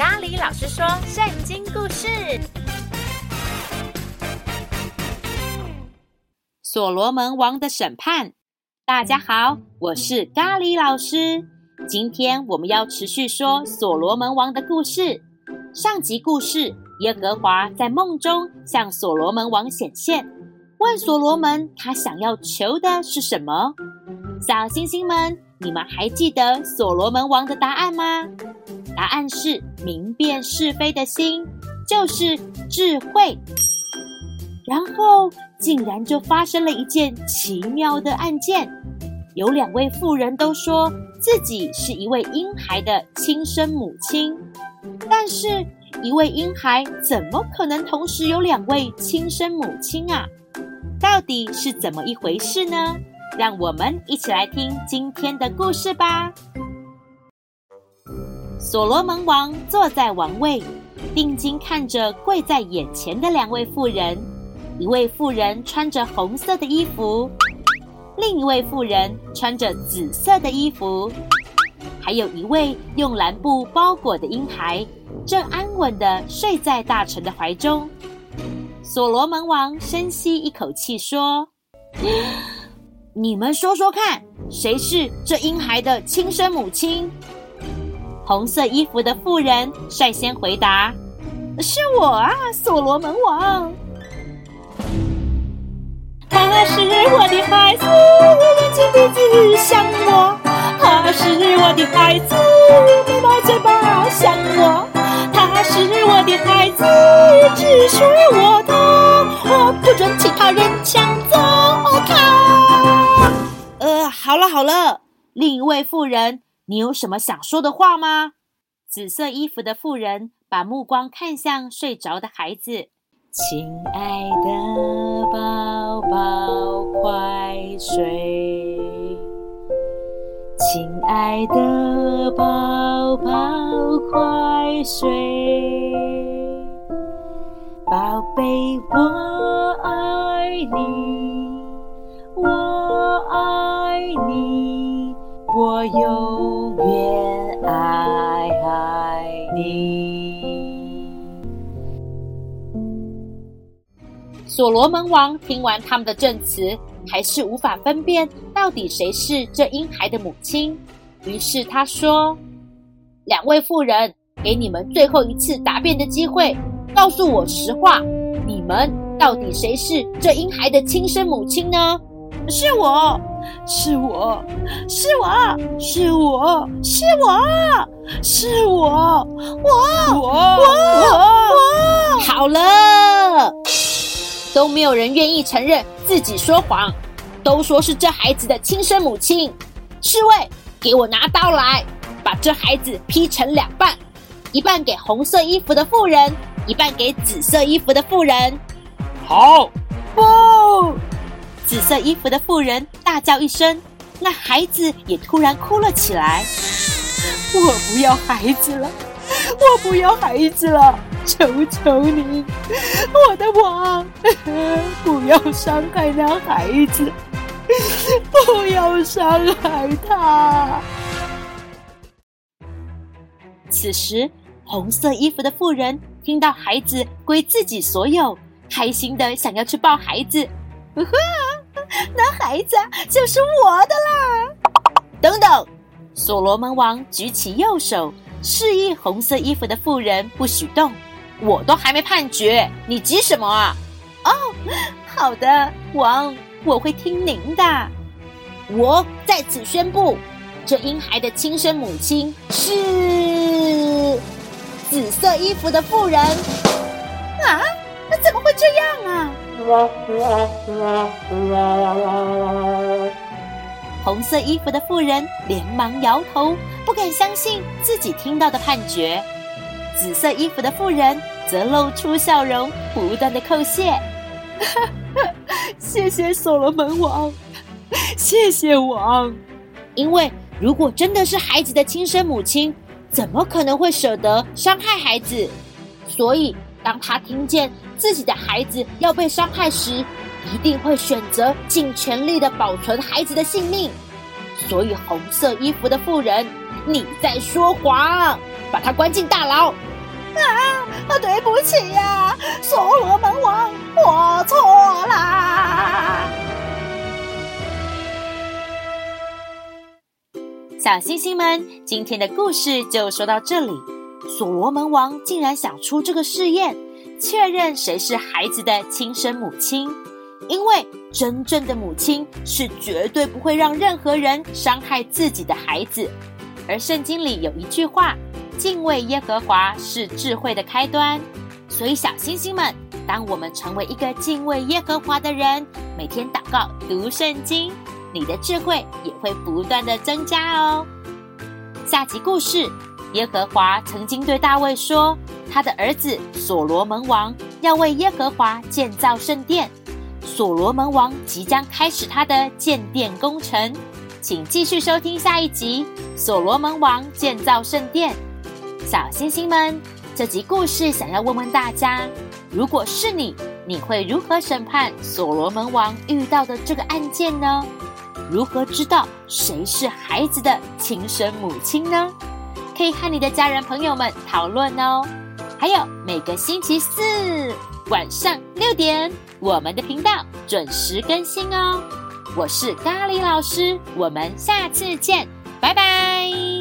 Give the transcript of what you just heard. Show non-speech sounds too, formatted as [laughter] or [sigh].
咖喱老师说圣经故事：所罗门王的审判。大家好，我是咖喱老师。今天我们要持续说所罗门王的故事。上集故事，耶和华在梦中向所罗门王显现，问所罗门他想要求的是什么？小星星们，你们还记得所罗门王的答案吗？答案是明辨是非的心，就是智慧。然后竟然就发生了一件奇妙的案件，有两位妇人都说自己是一位婴孩的亲生母亲，但是，一位婴孩怎么可能同时有两位亲生母亲啊？到底是怎么一回事呢？让我们一起来听今天的故事吧。所罗门王坐在王位，定睛看着跪在眼前的两位妇人。一位妇人穿着红色的衣服，另一位妇人穿着紫色的衣服，还有一位用蓝布包裹的婴孩，正安稳地睡在大臣的怀中。所罗门王深吸一口气说：“你们说说看，谁是这婴孩的亲生母亲？”红色衣服的妇人率先回答：“是我啊，所罗门王。他是我的孩子，我眼睛鼻子像我；他是我的孩子，眉毛嘴巴像我；他是我的孩子，只属我的，我不准其他人抢走他。呃，好了好了，另一位妇人。你有什么想说的话吗？紫色衣服的妇人把目光看向睡着的孩子。亲爱的宝宝，快睡！亲爱的宝宝，快睡！宝贝，我所罗门王听完他们的证词，还是无法分辨到底谁是这婴孩的母亲。于是他说：“两位妇人，给你们最后一次答辩的机会，告诉我实话，你们到底谁是这婴孩的亲生母亲呢？”是我。是我，是我，是我，是我，是我，我，我，我，我。好了，都没有人愿意承认自己说谎，都说是这孩子的亲生母亲。侍卫，给我拿刀来，把这孩子劈成两半，一半给红色衣服的妇人，一半给紫色衣服的妇人。好，不。紫色衣服的妇人大叫一声，那孩子也突然哭了起来。[laughs] 我不要孩子了，我不要孩子了，求求你，我的王，[laughs] 不要伤害那孩子，[laughs] 不要伤害他。此时，红色衣服的妇人听到孩子归自己所有，开心的想要去抱孩子。呵呵。那孩子就是我的啦！等等，所罗门王举起右手，示意红色衣服的妇人不许动。我都还没判决，你急什么啊？哦，好的，王，我会听您的。我在此宣布，这婴孩的亲生母亲是紫色衣服的妇人。啊？那怎么会这样啊？红色衣服的妇人连忙摇头，不敢相信自己听到的判决。紫色衣服的妇人则露出笑容，不断的叩谢：“ [laughs] 谢谢所罗门王，谢谢王。因为如果真的是孩子的亲生母亲，怎么可能会舍得伤害孩子？所以。”当他听见自己的孩子要被伤害时，一定会选择尽全力的保存孩子的性命。所以，红色衣服的妇人，你在说谎，把他关进大牢，啊，对不起呀、啊，所罗门王，我错啦。小星星们，今天的故事就说到这里。所罗门王竟然想出这个试验，确认谁是孩子的亲生母亲。因为真正的母亲是绝对不会让任何人伤害自己的孩子。而圣经里有一句话：“敬畏耶和华是智慧的开端。”所以，小星星们，当我们成为一个敬畏耶和华的人，每天祷告、读圣经。你的智慧也会不断的增加哦。下集故事，耶和华曾经对大卫说，他的儿子所罗门王要为耶和华建造圣殿。所罗门王即将开始他的建殿工程，请继续收听下一集《所罗门王建造圣殿》。小星星们，这集故事想要问问大家：如果是你，你会如何审判所罗门王遇到的这个案件呢？如何知道谁是孩子的亲生母亲呢？可以和你的家人朋友们讨论哦。还有每个星期四晚上六点，我们的频道准时更新哦。我是咖喱老师，我们下次见，拜拜。